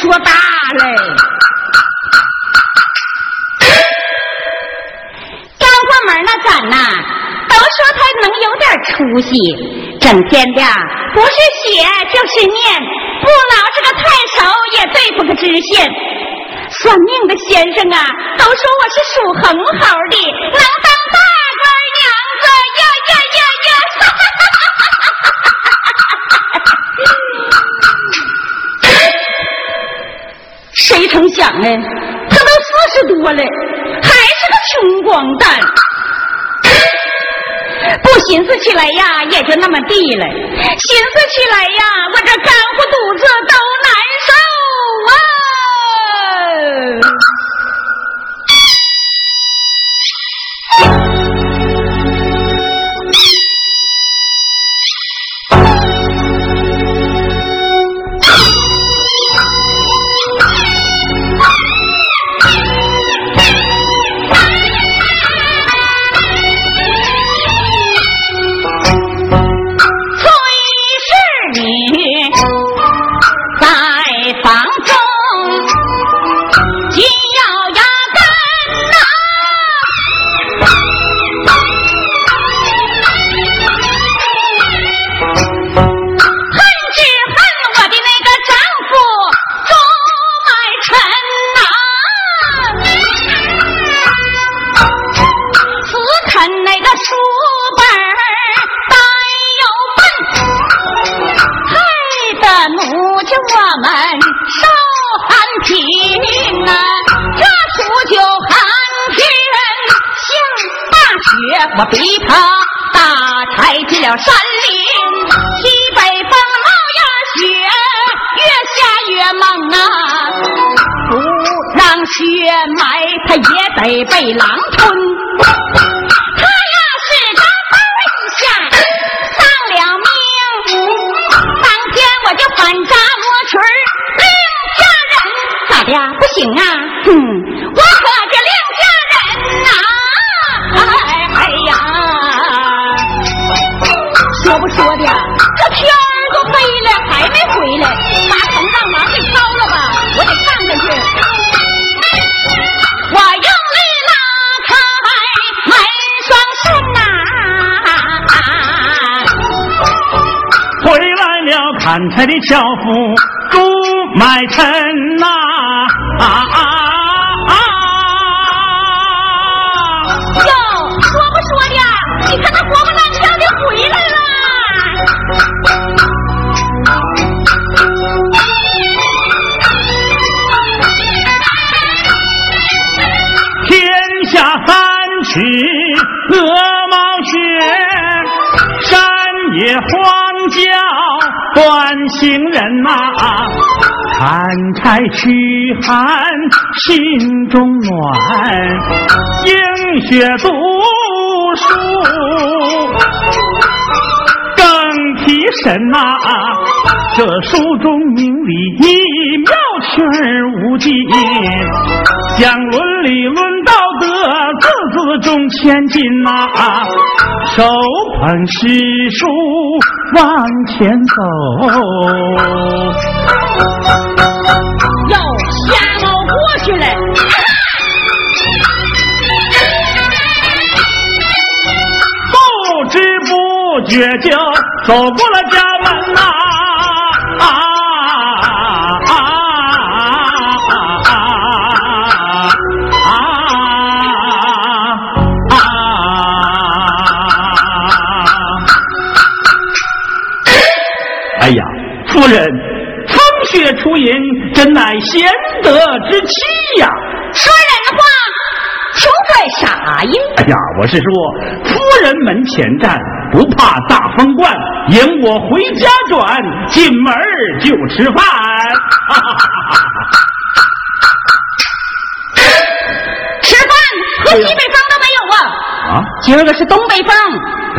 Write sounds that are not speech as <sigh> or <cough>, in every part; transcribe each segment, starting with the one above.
说大嘞。刚过门那咱呐，都说他能有点出息，整天的不是写就是念，不老实个太守也对付个知县。算命的先生啊，都说我是属横猴的，能成想呢？他都四十多了，还是个穷光蛋。<coughs> 不寻思起来呀，也就那么地了；寻思起来呀，我这肝乎肚子都难受啊！砍柴的樵夫朱买臣呐、啊啊啊！哟，说不说的，你看他活蹦乱跳的回来了。天下三尺鹅毛雪，山野荒郊断行人呐、砍柴驱寒心中暖，映雪读书更提神呐、这书中明理一妙趣儿无尽，讲伦理论道德，字字中千金呐、手捧诗书往前走。要，瞎猫过去了。不知不觉就走过了家门呐、啊！夫人，风雪出淫，真乃贤德之妻呀！说人话，穷拽啥呀？哎呀，我是说，夫人门前站，不怕大风灌，迎我回家转，进门就吃饭。哈哈哈哈哈喝西北风都没有啊！啊，今儿个是东北风。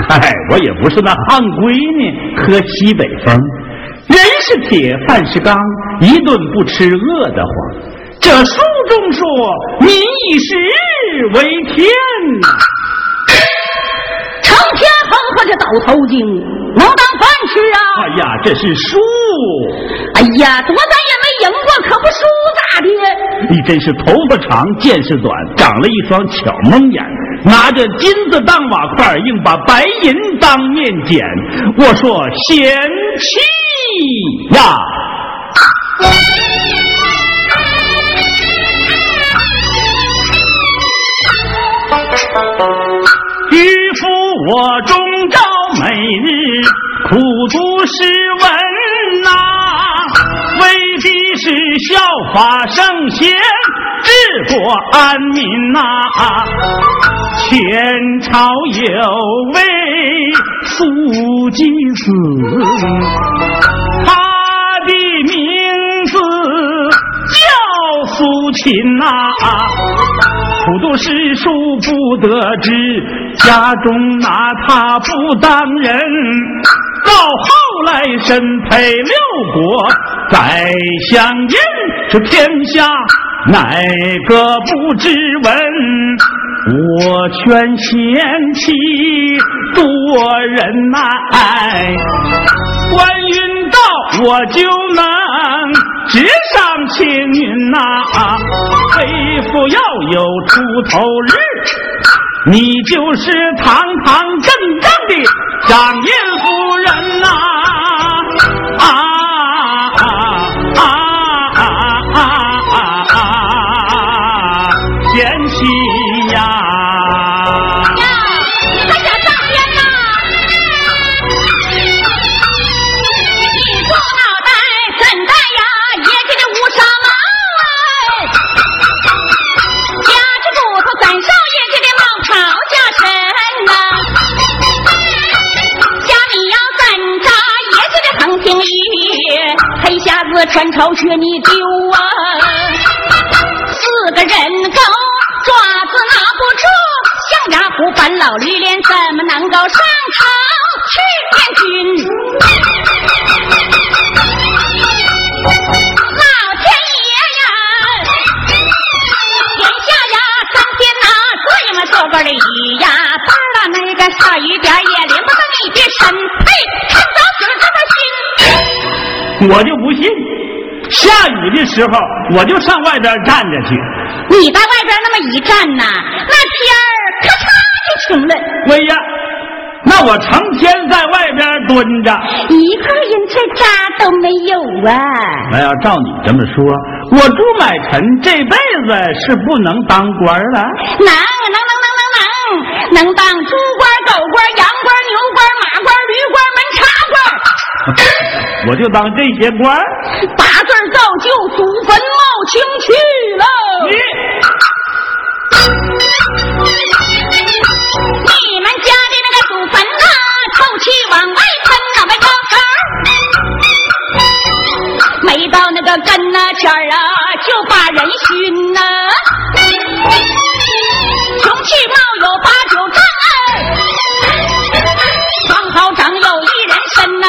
嗨，我也不是那汉闺女，喝西北风。人是铁，饭是钢，一顿不吃饿得慌。这书中说，民以食为天呐。成天哼哼着倒头经，能当饭吃啊？哎呀，这是书，哎呀，多咱也没赢过，可不输咋的？你真是头发长见识短，长了一双巧蒙眼，拿着金子当瓦块，硬把白银当面捡。我说贤妻呀！渔夫我终朝每日苦读诗文呐、为的是效法圣贤，治国安民呐、前朝有位苏吉斯，苏秦呐、苦读诗书不得志，家中拿他不当人。到后来身配六国，宰相印这天下，哪个不知闻？我劝贤妻多忍耐，官运到我就能直上青云呐、为父要有出头日，你就是堂堂正正的掌印夫人呐、啊朝靴你丢啊！四个人狗爪子拿不住，象牙虎板老驴脸怎么能够上朝去见君？老天爷呀，天下呀，当天呐，作业们做过的雨呀，当了那个下雨点也淋不到你的身，嘿，看早起这么心。我就，下雨的时候我就上外边站着去。你在外边那么一站呐，那天儿咔嚓就晴了，喂呀，那我成天在外边蹲着。一块银子渣都没有啊！那要照你这么说，我朱买臣这辈子是不能当官了。能能能能能能，能当猪官、狗官、羊官、牛官、马官、驴官、门插官，我就当这些官跟那前儿啊，就把人熏呐、穷气冒有八九丈，双好长有一人身呐、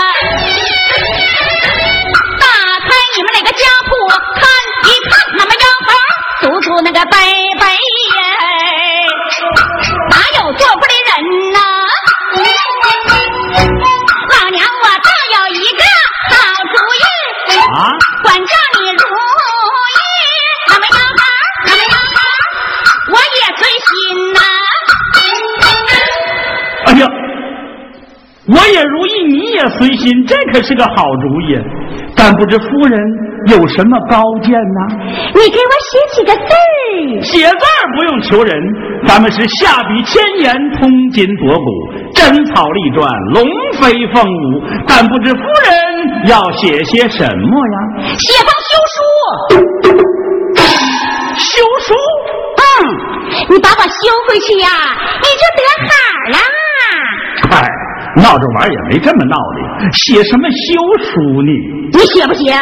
打开你们那个家谱看一看，那么腰头足足那个碑哎呀，我也如意，你也随心，这可是个好主意。但不知夫人有什么高见呢？你给我写几个字儿。写字儿不用求人，咱们是下笔千言，通今博古，真草立篆，龙飞凤舞。但不知夫人要写些什么呀？写封休书。休书。嗯，你把我休回去呀、你就得好啦。嗨，闹着玩也没这么闹的。写什么休书呢？你写不写？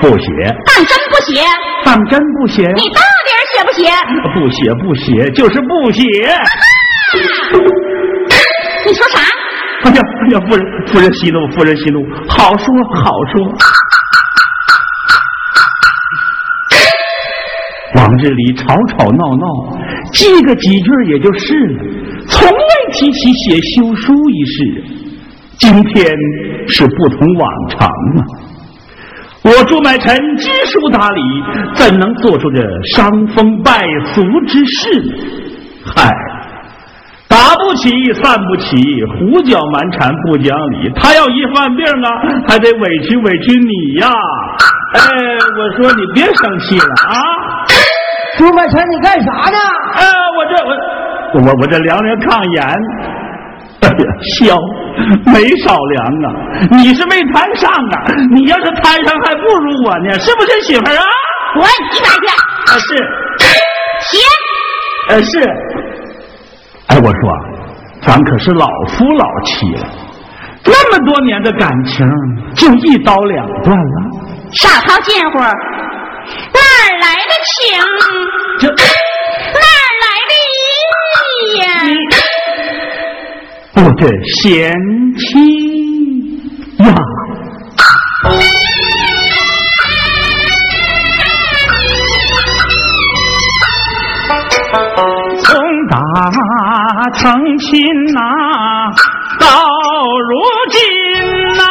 不写，当真不写？当真不写。你到底写不不写？不写不写，就是不写。<laughs> 你说啥？哎呀哎呀，夫人夫人息怒，夫人息怒，好说好说。往日里吵吵闹闹，记个几句也就是了，从未提起写休书一事。今天是不同往常啊！我朱买臣知书达理，怎能做出这伤风败俗之事？嗨，打不起，散不起，胡搅蛮缠不讲理。他要一犯病啊，还得委屈委屈你呀！哎，我说你别生气了啊！朱买臣，你干啥呢？哎，我这我我我这凉凉抗炎，<laughs> 哎呀，消没少量啊！你是没摊上啊，你要是摊上还不如我呢，是不是媳妇儿啊？滚一边去！啊是，行。呃是。哎，我说，咱可是老夫老妻了，那么多年的感情就一刀两断了，少套近乎，哪儿来的情？这这贤妻呀。从打成亲呐、到如今呐、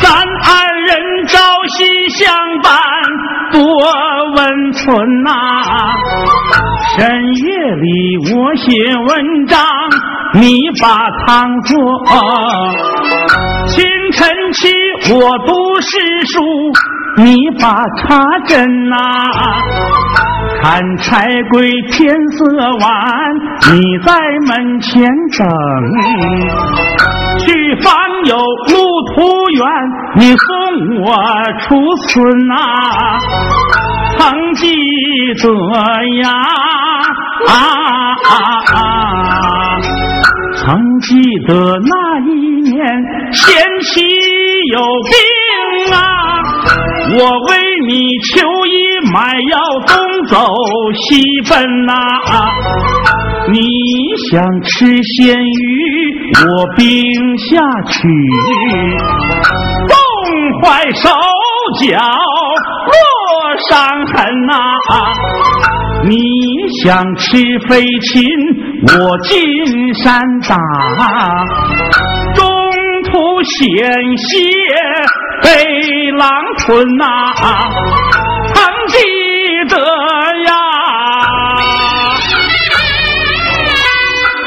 咱二人朝夕相伴，多温存呐、深夜里我写文章，你把汤做；清晨起我读诗书，你把茶斟呐、看柴归天色晚，你在门前等。去访友路途远，你送我出村呐、曾记得呀啊啊啊！曾记得那一年贤妻有病啊，我为你求医买药，东走西奔呐、你想吃鲜鱼，我冰下去，冻坏手脚落伤痕呐、你想吃飞禽，我进山打，中途险些被狼吞呐、曾记得呀。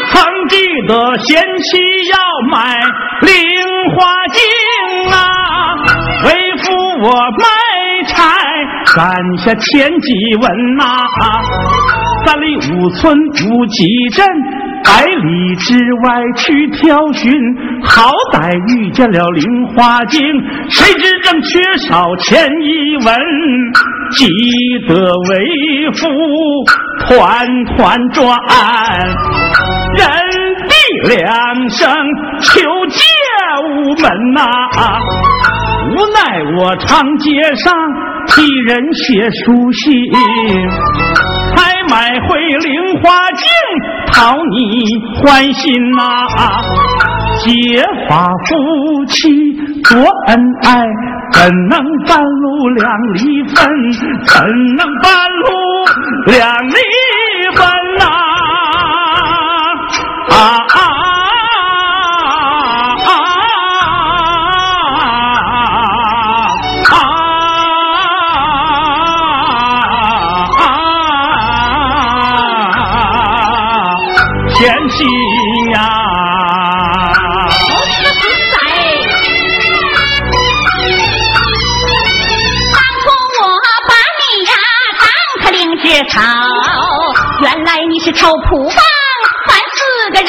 曾记得贤妻要买菱花镜啊，为夫我卖攒下千几文呐、三里五村无几镇，百里之外去挑寻，好歹遇见了菱花镜，谁知正缺少钱一文，急得为夫团团转。人地两声求借无门呐、无奈我长街上替人写书信，还买回菱花镜讨你欢心呐、结发夫妻多恩爱，怎能半路两离分？怎能半路两离朝，原来你是臭仆帮犯四个人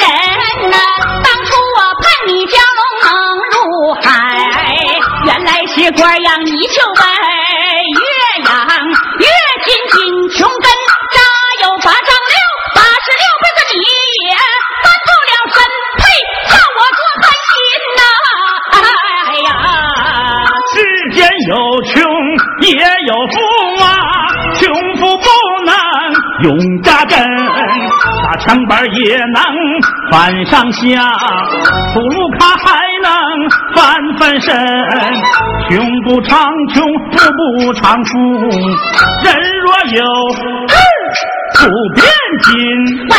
呐、当初我盼你蛟龙能入海，原来是官养你就针，打枪板也能翻上下，葫芦卡还能翻翻身，胸不长穷，腹不长富，人若有土变金。我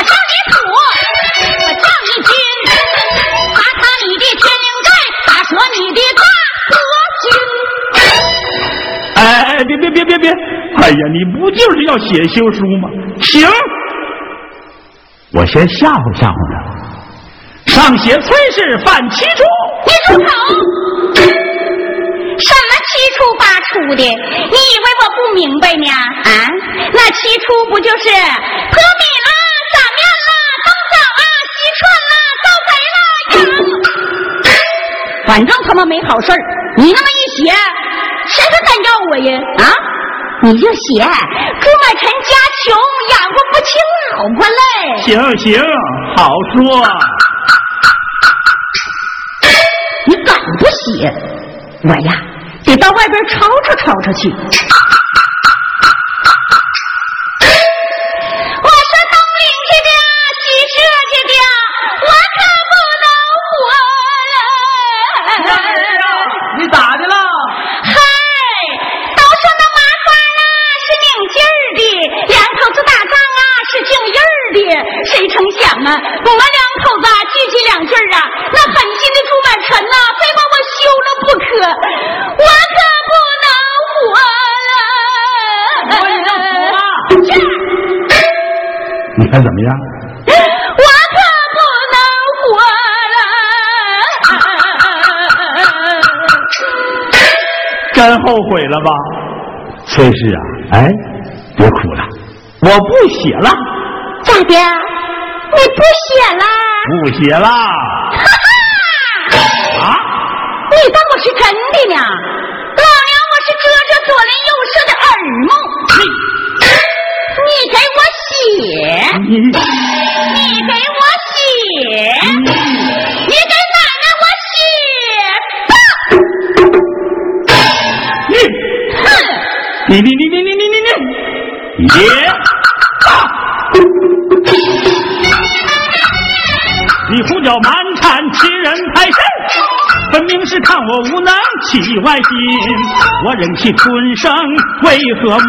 哎。哎，别别别别别！哎呀，你不就是要写休书吗？行，我先吓唬吓唬他。上写崔氏犯七出，你住口！什么七出八出的？你以为我不明白呢？啊，那七出不就是泼米啦、撒面啦、东枣啊、西串啦、遭贼啦、养？反正他妈没好事。你那么一写，谁说敢要我呀？啊，你就写朱满臣家穷，养活不起老婆嘞。行行，好说。你敢不写？我呀，得到外边吵吵吵吵去。的，谁成想啊，我们两口子聚起两句啊，那狠心的朱满臣呐，非把我休了不可，我可不能活了。去，你看怎么样？我可不能活了。真后悔了吧，崔氏啊！哎，别哭了，我不写了。咋的？你不写了？不写了。哈哈！啊？你当我是真的呢？老娘我是遮着左邻右舍的耳目。你，你给我写。你，你给我写。你给奶奶我写吧。你，哼！你你你你你你你你，写吧。<laughs> 你胡搅蛮缠，欺人太甚，分明是看我无能起外心。我忍气吞声为何物？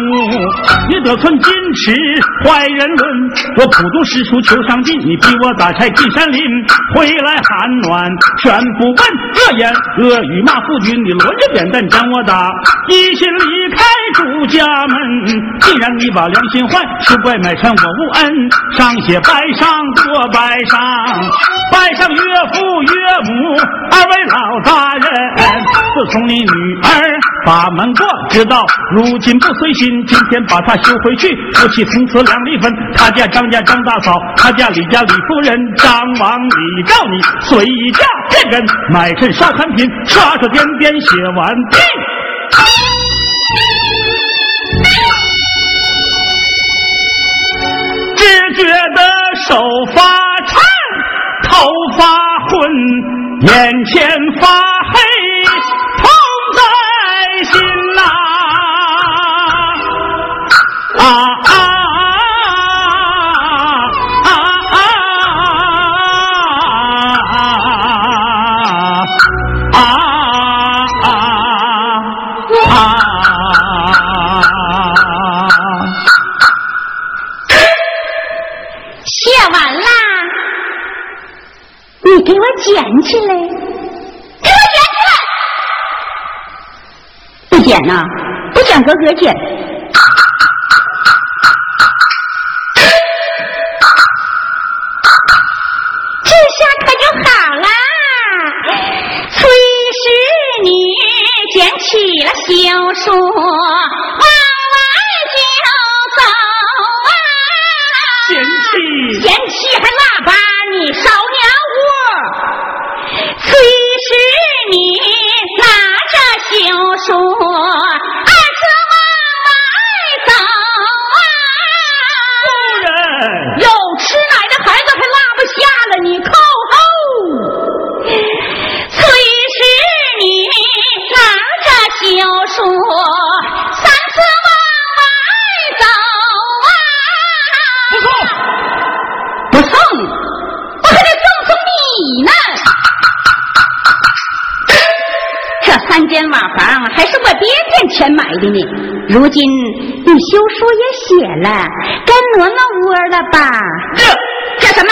你得寸进尺坏人伦。我普度诗书求上进，你逼我打柴进山林，回来寒暖全不问。恶言恶语骂夫君，你抡着扁担将我打，一心离开朱家门。既然你把良心换，是怪买臣我无恩。上写拜上多拜上。拜上岳父岳母二位老大人，自从你女儿把门过，知道如今不随心，今天把她休回去，夫妻从此两离分。他家张家张大嫂，他家李家李夫人，张王李赵你随家变人，买趁烧餐品，刷刷点点写完毕。只觉得手发颤。头发昏，眼前发黑，捡起来，给我捡起来！不捡呐，不捡哥哥捡。这下可就好啦，崔氏女捡起了小书，往外就走啊！嫌弃嫌弃还喇叭，你少要说的呢。如今你休书也写了，该挪挪窝了吧？这干什么？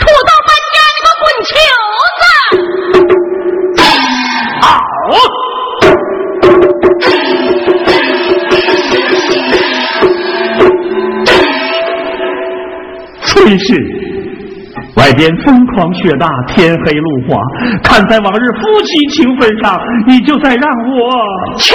土豆搬家，你给我滚球子！好，崔氏，外边风狂雪大，天黑路滑，看在往日夫妻情分上，你就再让我去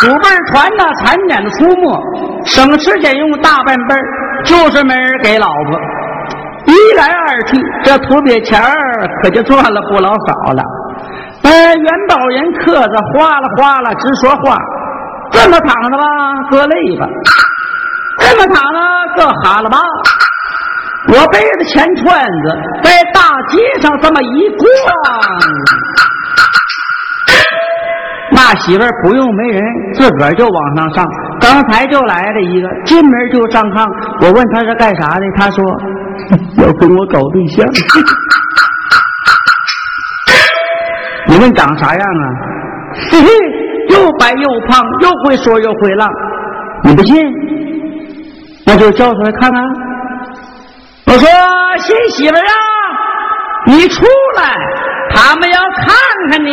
祖辈传的产检的出没，省吃俭用大半辈儿，就是没人给老婆。一来二去，这土鳖钱儿可就赚了不老少了。哎，元宝人客子哗啦哗啦直说话，这么躺着吧，搁累吧；这么躺着，搁哈了吧。我背着钱串子在大街上这么一逛，那媳妇儿不用没人，自个儿就往上上。刚才就来了一个，进门就上炕。我问他是干啥的，他说 <laughs> 要跟我搞对象。<laughs> 你问长啥样啊？嘿嘿，又白又胖，又会说又会浪。你不信？那就叫出来看看。我说新媳妇儿啊，你出来，他们要看看你。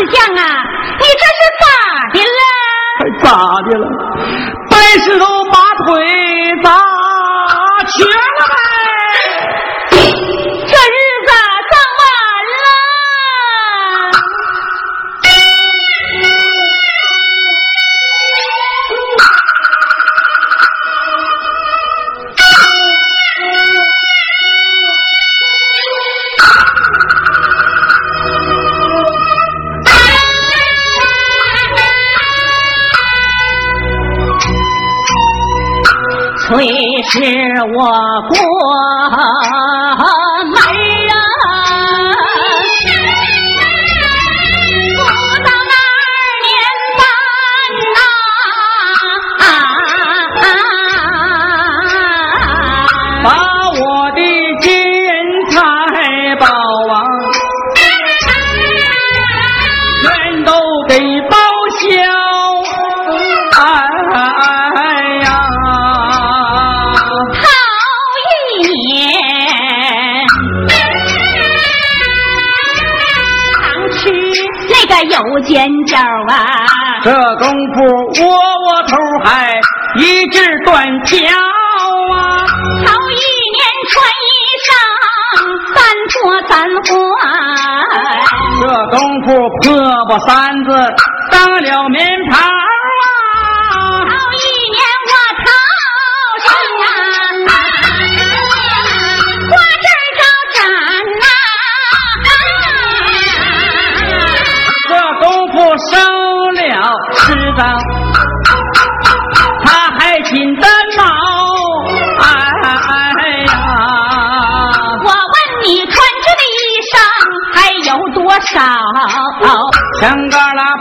四相啊，你这是咋的了？还咋的了？白石头把腿砸。虽是我过这功夫窝窝头还一直断桥啊！头一年穿衣裳三脱三换，这功夫破布三子当了棉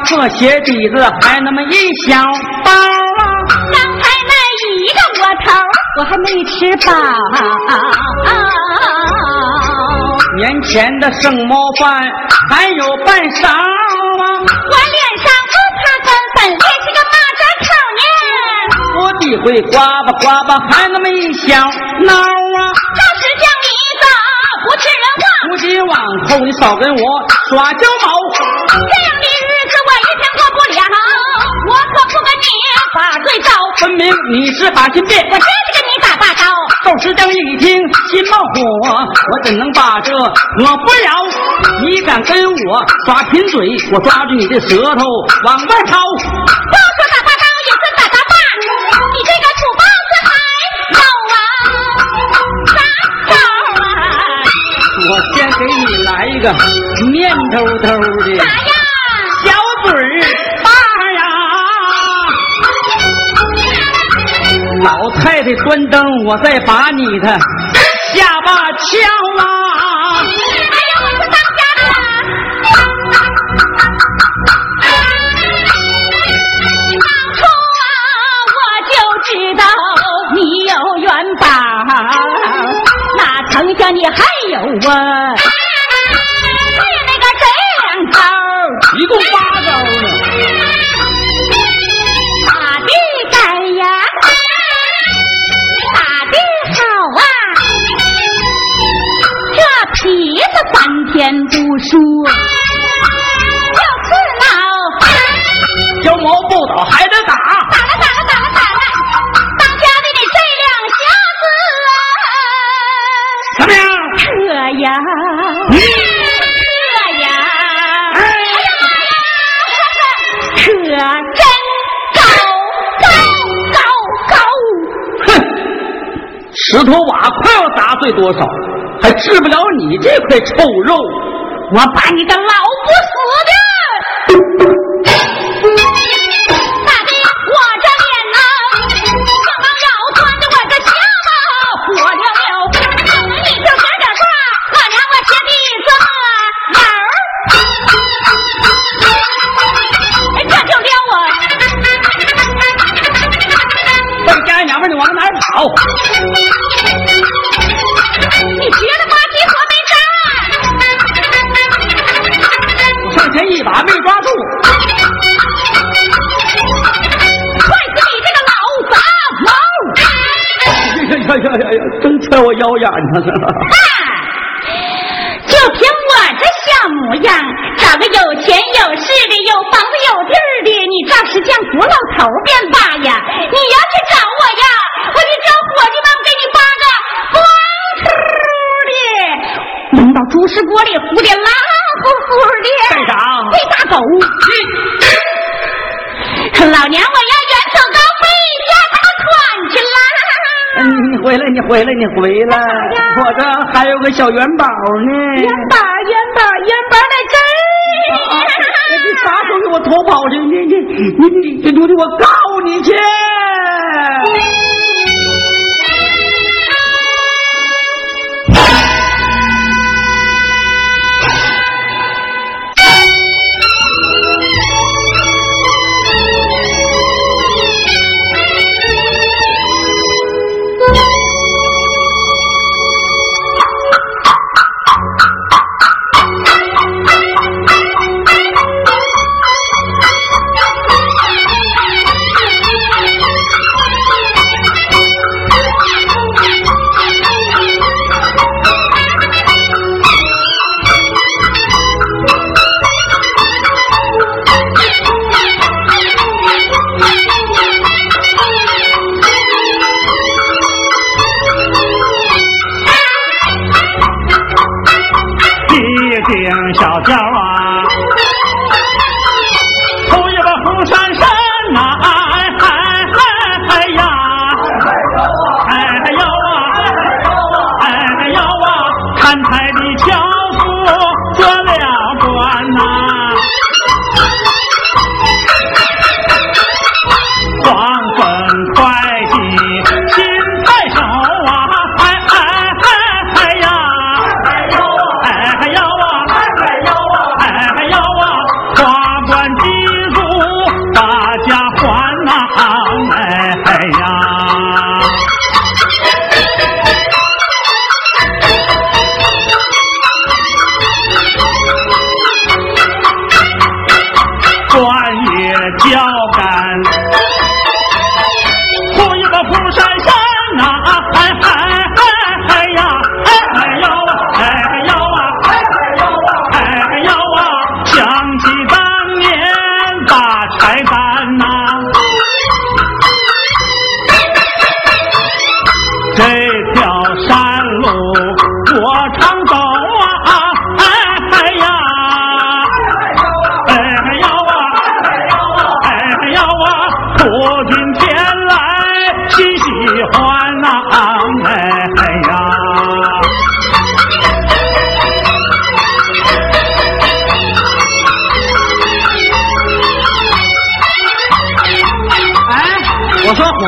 破鞋底子还那么一小包啊！刚才那一个窝头我还没吃饱。年前的剩馍饭还有半勺啊！我脸上不擦干粉，也是个马扎口呢。我地会刮吧刮吧还那么一小孬啊！到时叫，你走不吃人话？从今往后你少跟我耍娇毛，分明你是把心变。我真是跟你打大招。赵石匠一听心冒火，我怎能把这我不了？你敢跟我耍贫嘴，我抓住你的舌头往外掏。不说打大招也算打大骂，你这个土包子还有啊啥招啊？我先给你来一个面兜兜的太太端灯，我再把你的下巴敲了！石头瓦块要砸碎多少，还治不了你这块臭肉。我把你个老不死的！腰眼上了。回来，你回来！我这还有个小元宝呢。元宝，元宝，元宝在这啊儿！你啥时候给我偷跑去？你你你你你你我告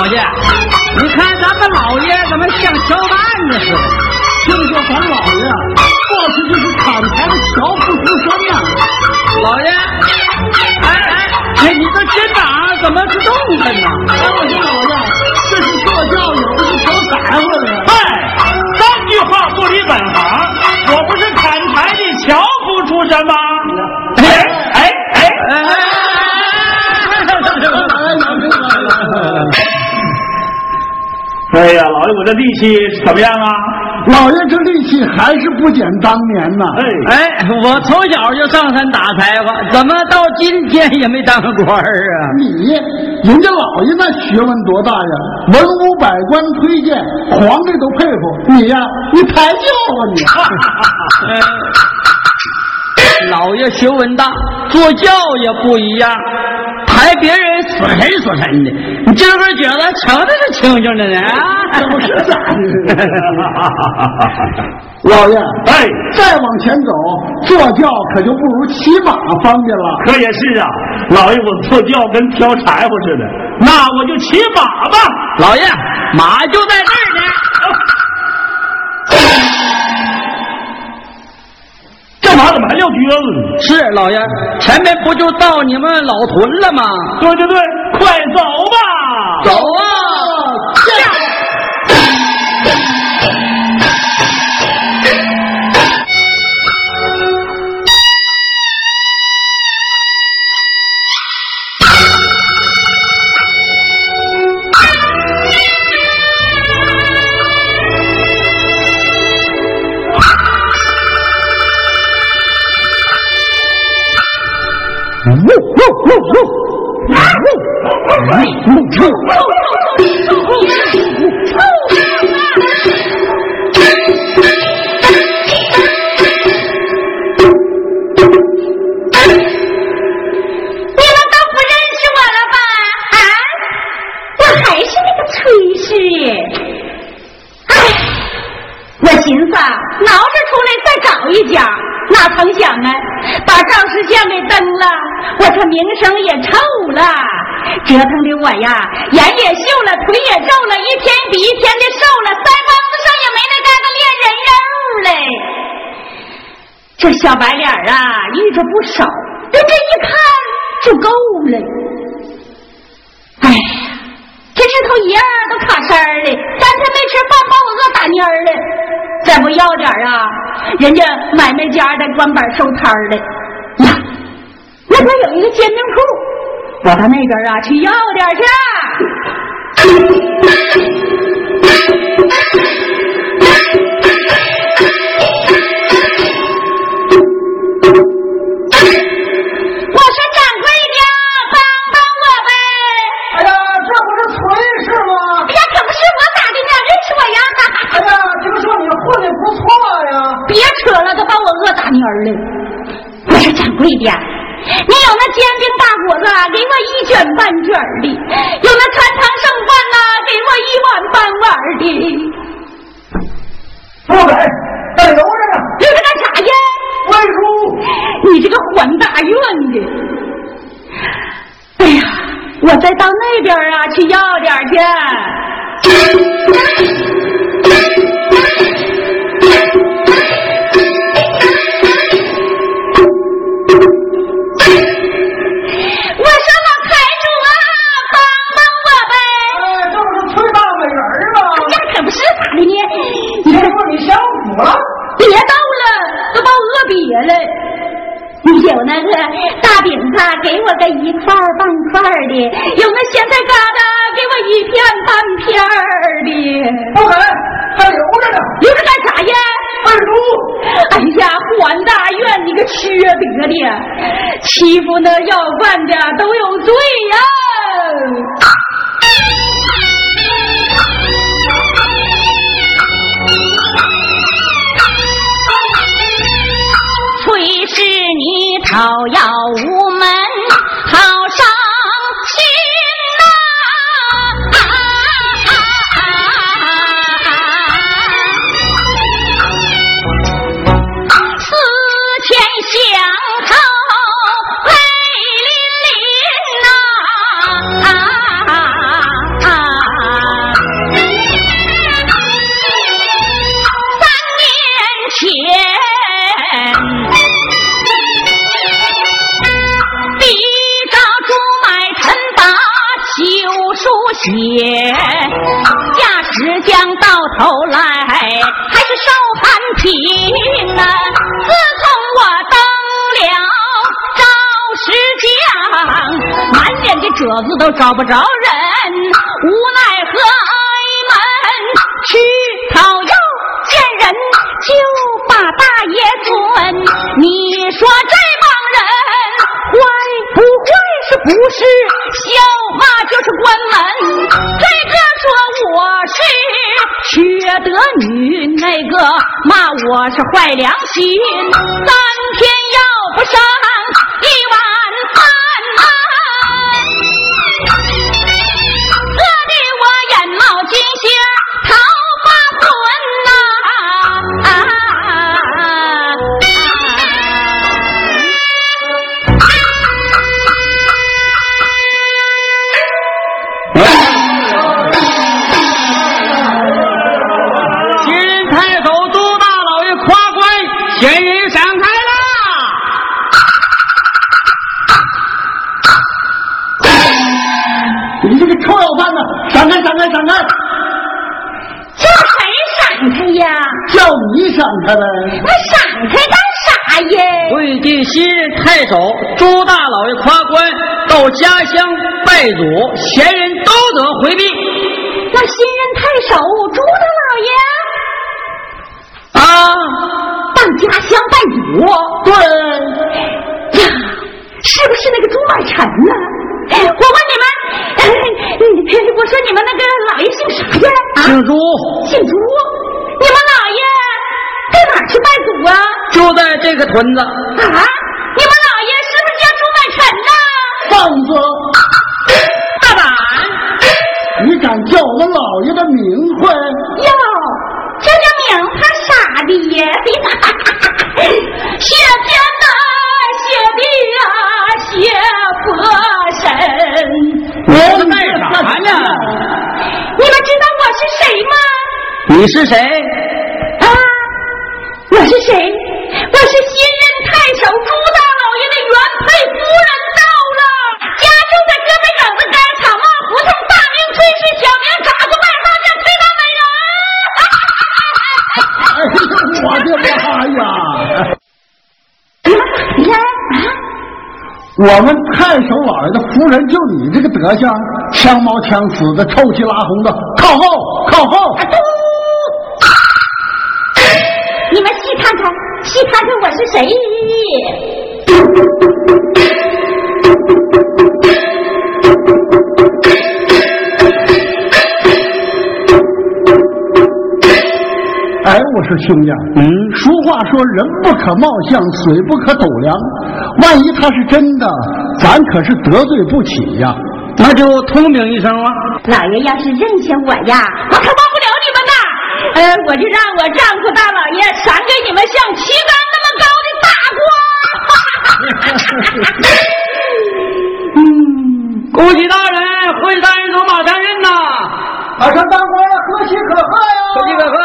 我说伙计，你看咱们老爷怎么像乔蛋子似的？听说咱老爷过去就是砍柴的樵夫出身呐、老爷，哎哎，哎，你这肩膀怎么是动弹呢？哎，我说老爷，这是坐轿，也我这力气怎么样啊？老爷这力气还是不减当年呐。哎，哎，我从小就上山打柴火，怎么到今天也没当上官儿啊？你人家老爷那学问多大呀，文武百官推荐，皇帝都佩服。你呀，你抬轿啊你！<laughs> 哎 <laughs> 老爷学问大，坐轿也不一样，抬别人死沉死沉的，你今儿个觉得瞧的是清净的呢啊？这不是咋的？<laughs> 老爷，哎，再往前走，坐轿可就不如骑马方便了。可也是啊，老爷，我坐轿跟挑柴火似的，那我就骑马吧。老爷，马就在。这是老爷，前面不就到你们老屯了吗？对对对，快走吧。走啊！想啊，相给蹬了，我这名声也臭了，折腾的我呀，眼也秀了，腿也皱了，一天比一天的瘦了，腮帮子上也没那嘎个恋人肉嘞。这小白脸啊，遇着不少，人这一看就够了。哎呀，这日头一样都卡身儿了，三天没吃饭，把我饿打蔫儿了。再不要点啊，人家买卖家的关板收摊儿了。那边有一个煎饼铺，我到那边啊去要点去。我说掌柜的，帮帮我呗！哎呀，这不是崔氏吗？哎呀，可不是我咋的呢？认识我呀？哎呀，听说你混的不错呀。别扯了，都把我饿打蔫儿了。贵点你有那煎饼大果子，给我一卷半卷的；有那残汤剩饭呐，给我一碗半碗的。不给，再留着呢。留着干啥呀？外出。你这个还大愿的！哎呀，我再到那边啊去要点去。别逗了，都把我饿瘪了。你有那个大饼子，给我个一块半块的；有那咸菜疙瘩，给我一片半片的。不肯，还留着呢。留着干啥呀？二叔，哎呀，还大院，你个缺德的，欺负那要饭的都有罪呀！讨找不着人，无奈何挨门去讨要见人，就把大爷尊。你说这帮人坏不坏？是不是笑骂就是关门？这个说我是缺德女，那个骂我是坏良心。叫你闪开呗！那闪开干啥呀？贵地新任太守朱大老爷夸官到家乡拜祖，闲人都得回避。那新任太守朱大老爷啊，到家乡拜祖？对呀，是不是那个朱满臣呢？我问你们。我说你们那个老爷姓啥呀？姓朱。姓朱。爷在哪去拜祖啊？就在这个屯子。啊？你们老爷是不是叫朱满臣呐？放子，大胆！你敢叫我们老爷的名讳？哟，这叫名怕傻的呀？谢天呐，谢地啊，谢佛神。我是干啥呢？你们知道我是谁吗？你是谁？啊，我是谁？我是新任太守朱大老爷的原配夫人到了，家就在河北省的干草帽胡同，大名崔氏，小名爪子，外号叫崔大美人。我的妈呀！你看啊。我们太守老爷的夫人就你这个德行，枪毛枪死的，臭气拉红的，靠后，靠后！你们细看看，细看看我是谁？哎，我说兄弟，嗯俗话说人不可貌相，水不可斗量。万一他是真的，咱可是得罪不起呀。那就通禀一声啊。老爷要是认下我呀，我可忘不了你。呃，<laughs> 我就让我丈夫大老爷赏给你们像旗杆那么高的大官。<laughs> 嗯，恭喜大人，会大人走马上任呐，马上当官了，可喜可贺呀！可喜可贺。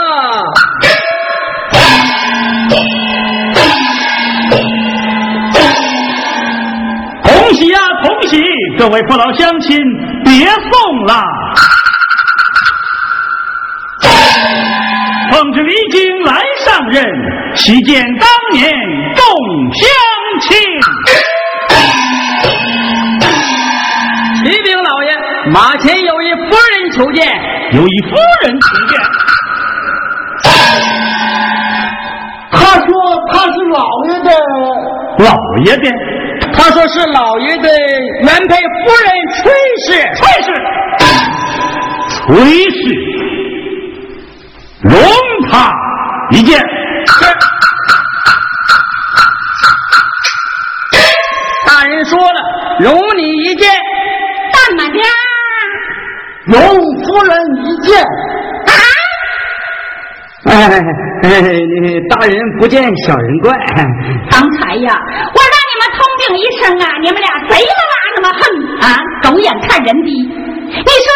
恭喜呀、恭喜！各位父老乡亲，别送了。上任，喜见当年众乡亲。启禀老爷，马前有一夫人求见。有一夫人求见，他说他是老爷的，老爷的他说是老爷的原配夫人崔氏。崔氏，崔氏，容他一见。大人说了，容你一见。大满天儿容夫人一见。啊！哎哎，你大人不见小人怪。刚才呀，我让你们通禀一声啊，你们俩贼他妈那么横啊，狗眼看人低。你说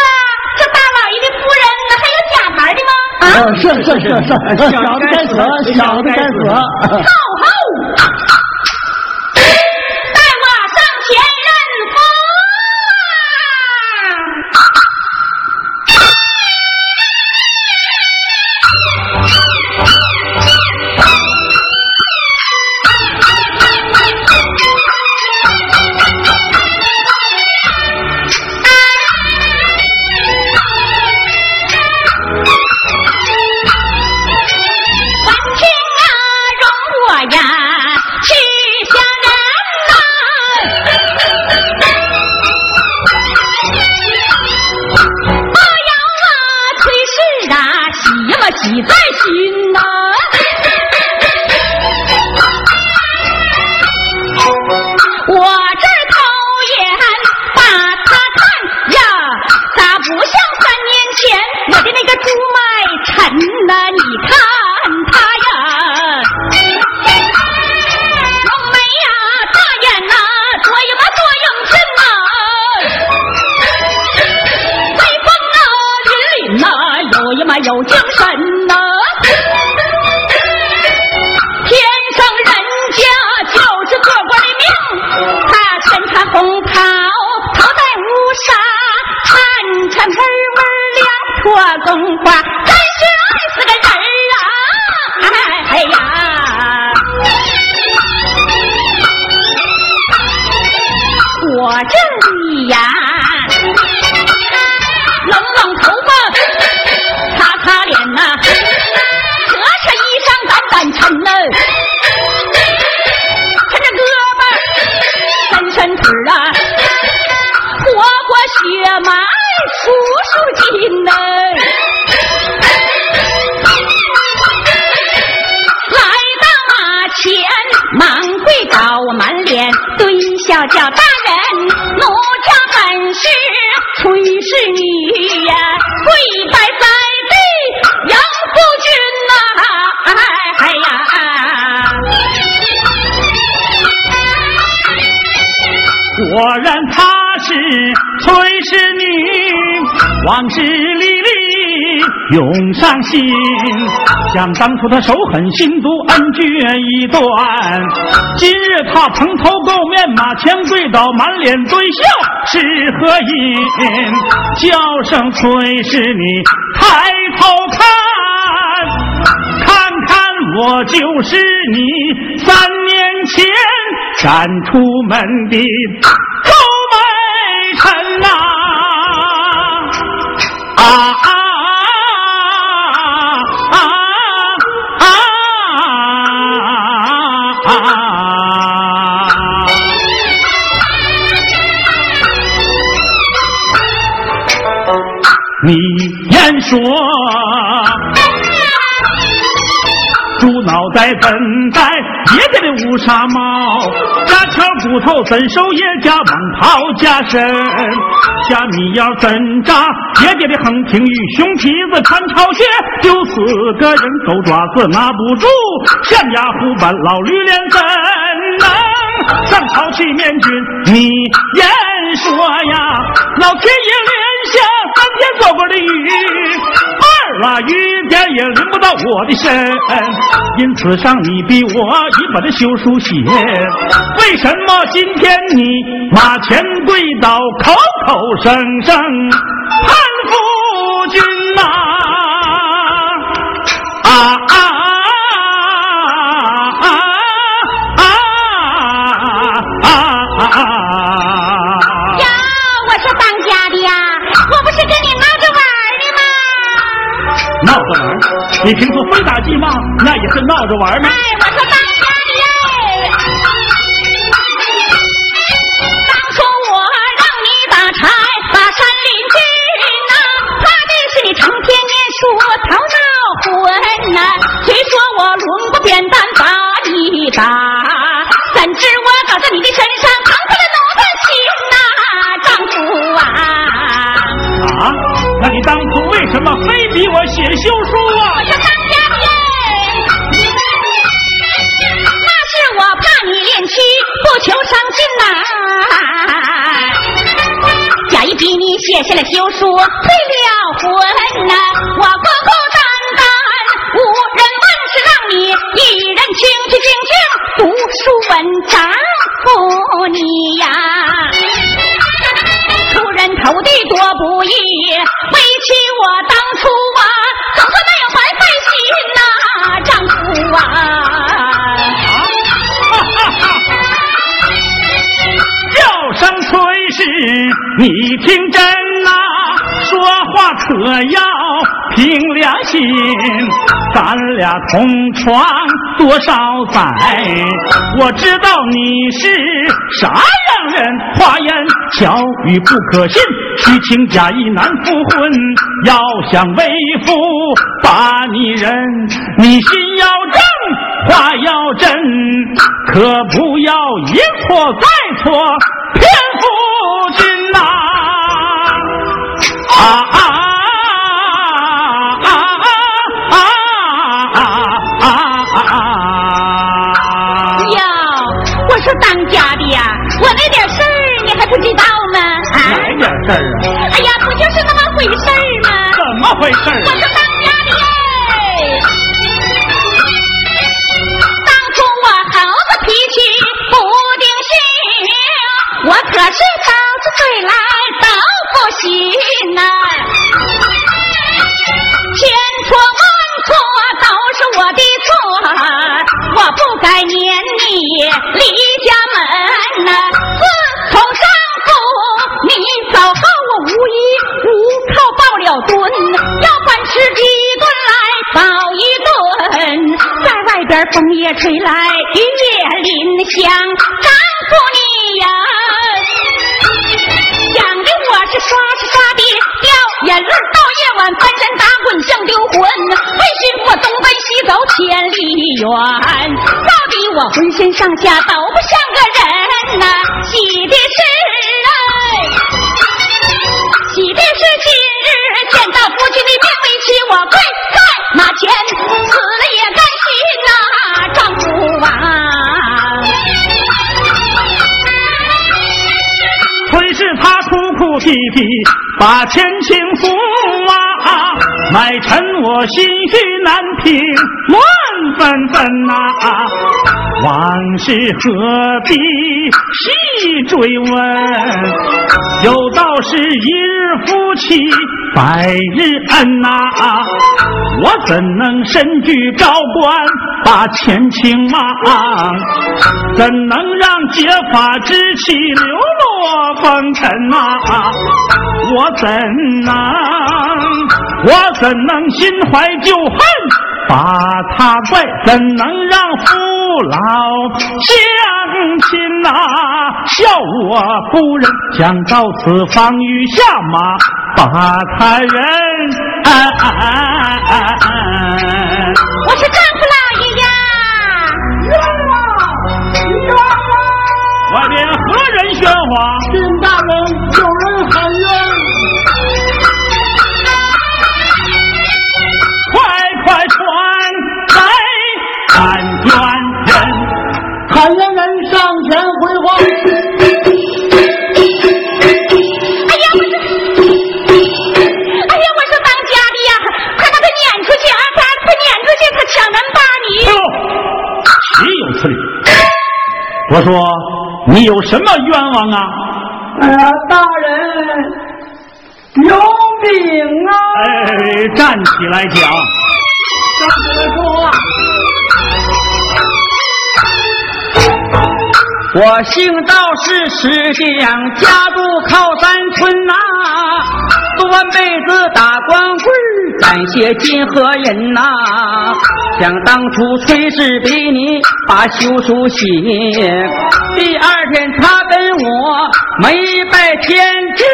这大老爷的夫人那还有假牌的吗？啊，呃，是是是是，小的该死，小的该死。厚厚，你在心涌上心，想当初他手狠心毒，恩绝一断。今日他蓬头垢面，马前跪倒，满脸堆笑，是何因？叫声崔氏你，抬头看。看看我就是你三年前赶出门的说，猪脑袋怎戴爷爷的乌纱帽？家桥骨头怎收也加蟒袍加身，虾米腰怎扎爷爷的横平玉？熊蹄子穿朝靴，就四个人狗爪子拿不住，象牙虎板老驴脸怎能上朝去面君？你言说呀，老天爷下三天做过的雨。那雨点也淋不到我的身，因此上你逼我一把的休书写。为什么今天你马前跪倒，口口声声盼夫君呐？啊啊你平时非打即骂，那也是闹着玩儿吗哎？，我说当家的！当初我让你打柴，把山林军呐，怕的是你成天念书，头脑混呐。谁说我抡过扁担把你打，那你当初为什么非逼我写休书啊我？是当家的，那是我怕你恋妻不求上进呐、假意逼你写下了休书，退了婚呐、我孤孤单单，无人问是让你一人清清静静读书文章服你呀。出人头地多不易，为妻我当初啊，怎么没有白费心呐、丈夫啊！<laughs> 叫声崔氏，你听真呐、说话可要凭良心。咱俩同床多少载，我知道你是啥样人，花言巧语不可信，虚情假意难复婚。要想为夫把你认，你心要正，话要真，可不要一错再错，骗我可是刀子嘴来豆腐心呐、千错万错都是我的错，我不该撵你离家门呐、自从丈夫你走后，我无依无靠抱了蹲，要饭吃一顿来饱一顿，在外边风也吹来，雨也淋香，丈夫你呀。刷是刷的掉眼泪，到夜晚翻身打滚像丢魂。为寻我东奔西走千里远，到底我浑身上下都不像个人呐、喜的是哎，喜的是今日见到夫君的面，为妻我跪在马前，死了也哭哭啼啼把前情诉啊，买臣我心绪难平，乱纷纷呐。往事何必细追问？有道是一日夫妻百日恩呐、我怎能身居高官把前情忘？怎能让结发之妻流落风尘呐、我怎能，我怎能心怀旧恨把他怪？怎能让夫父老乡亲呐笑我夫人想到此方欲下马把他人我是丈夫老爷呀冤枉冤枉外边何人喧哗？我说你有什么冤枉啊？哎呀，大人有禀啊！哎，站起来讲。站起来说话。我姓赵，是石匠，家住靠山村呐。半辈子打光棍，感谢金河人呐。想当初崔氏比你把休书写，第二天他跟我没拜天志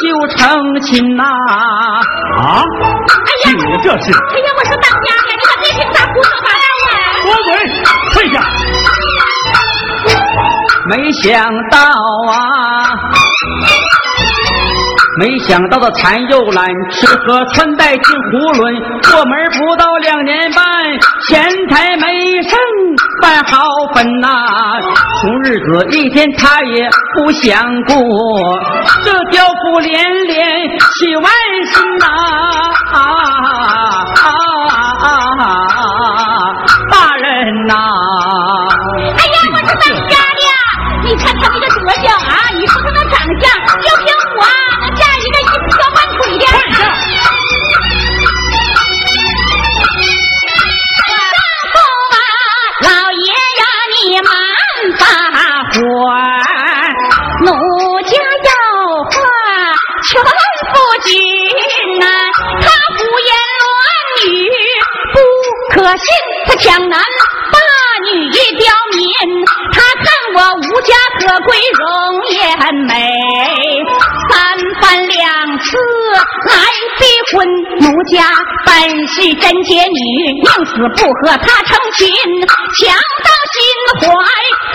就成亲呐。啊！哎呀，你这是！哎呀，我说当家的，你可别听他胡说八道啊！说嘴，退下。没想到啊，没想到这残又懒，吃喝穿戴进囫囵，过门不到两年半，钱财没剩半毫分呐，穷日子一天他也不想过，这刁妇连连气万心呐，大人呐！哎呀，我是当家的，你看他这个德行可信，他抢男霸女一刁民，他看我无家可归容颜美，三番两次来逼婚，奴家本是贞洁女，宁死不和他成亲，强盗心怀，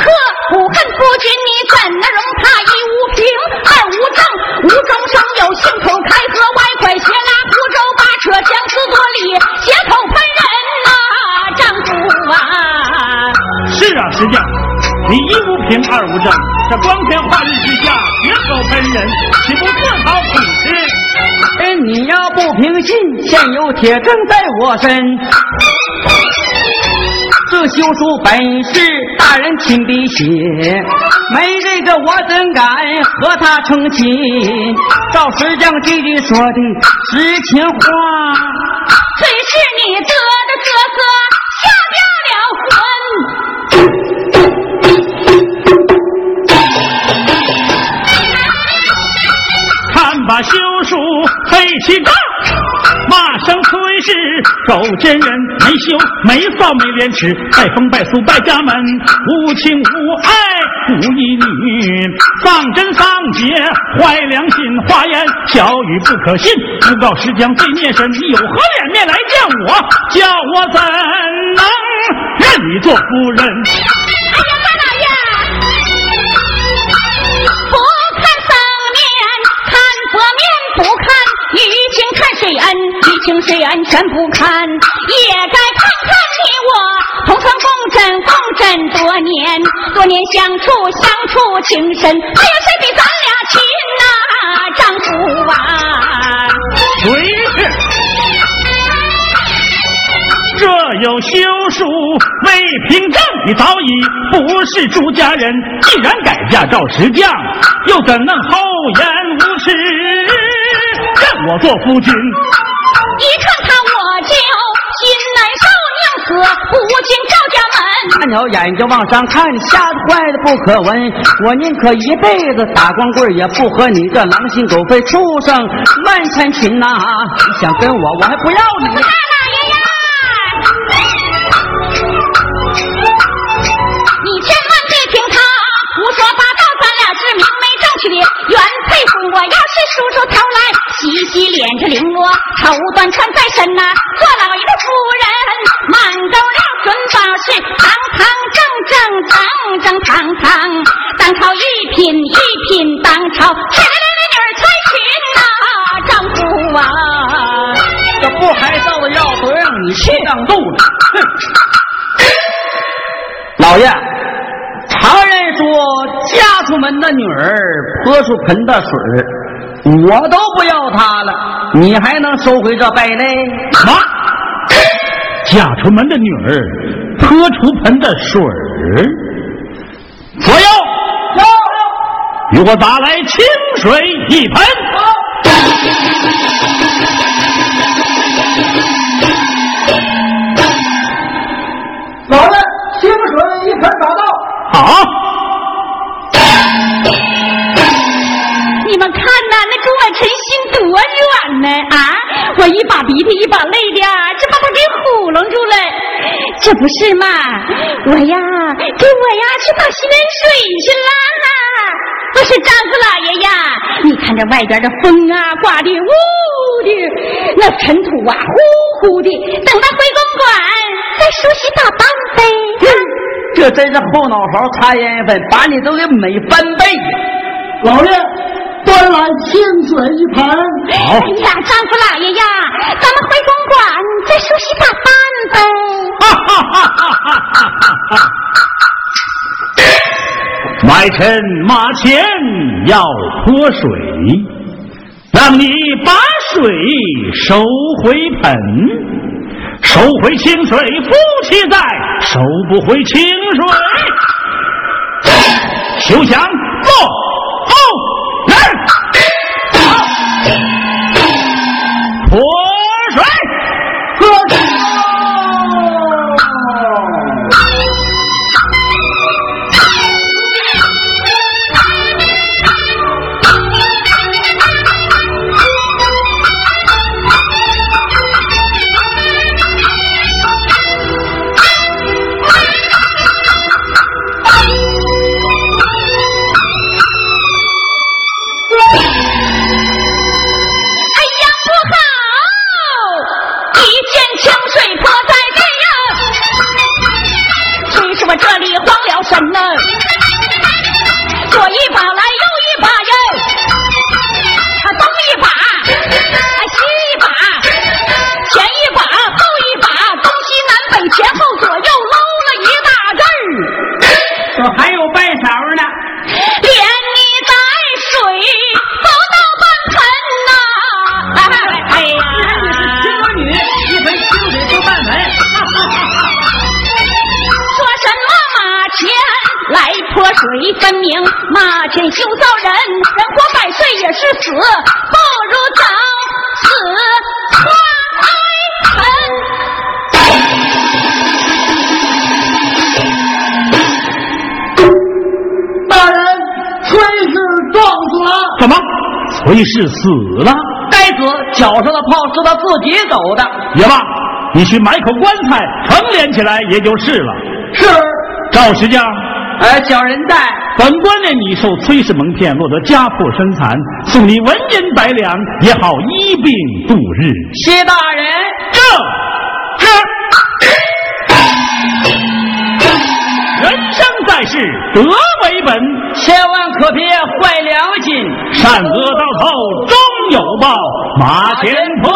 可不恨夫君，你怎能容他一无凭二无证，无中生有，信口开河，歪拐斜拉胡诌八扯，强词夺理，血口啊，石匠，你一无凭，二无证，这光天化日之下，血口喷人，岂不自讨苦吃？哎，你要不平信，现有铁证在我身。这休书本是大人亲笔写，没这个我怎敢和他成亲？照石匠句句说的实情话。虽是你把休书黑气杠，骂声崔氏狗奸人，没羞没臊没廉耻，拜风拜俗败家门，无情无爱无义女，丧真丧节坏良心，花言巧语不可信，诬告石匠罪孽深，你有何脸面来见我？叫我怎能认你做夫人？情，看水恩，雨情水恩全不看，也该看看你我同床共枕，共枕多年，多年相处，相处情深，还有谁比咱俩亲呐、丈夫啊？谁是？这有休书未凭证，你早已不是朱家人。既然改嫁赵石匠，又怎能厚颜无耻，我做夫君？一看他我就心难受，宁死不进赵家门。看鸟眼睛往上看，吓得坏的不可闻。我宁可一辈子打光棍，也不和你这狼心狗肺畜生乱缠群呐、你想跟我，我还不要你大。老爷呀，你千万别听他胡说八道，咱俩是明媒正娶的原配婚。我要是梳出头来，洗洗脸这绫罗绸缎穿在身呐、做老爷的夫人，满兜料准宝是堂堂正正，正正堂堂，当朝一品一品当朝，漂亮的女儿才群呐、丈夫啊。这不害臊的药都让你气上肚了。哼！老爷，常人说嫁出门的女儿泼出盆的水我都不要他了，你还能收回这败类？哈，嫁出门的女儿泼出盆的水儿，左右，右与我打来清水一盆。老爷，清水一盆打到。好，你们看呐，陈星多远呢？啊，我一把鼻涕一把泪的，这把他给糊弄住了，这不是嘛？我呀，给我呀去打洗脸水去啦。我说丈夫老爷呀，你看这外边的风啊，刮的呜的，那尘土啊呼呼的，等他回公馆再梳洗打扮呗。这真是后脑勺擦烟粉，把你都给美翻倍。老爷，端来清水一盆。好哎呀，丈夫老爷呀，咱们回公馆再梳洗打扮呗。哈哈哈哈哈哈哈！买臣马前要泼水，让你把水收回盆，收回清水夫妻在，收不回清水，休想做是他自己走的。也罢，你去买口棺材成殓起来也就是了。是，赵石匠，呃，小人在。本官念你受崔氏蒙骗，落得家破身残，送你文银百两，也好医病度日。谢大人。这这，人生在世，德为本，千万可别坏良心。善恶到头终有报。马前泼水。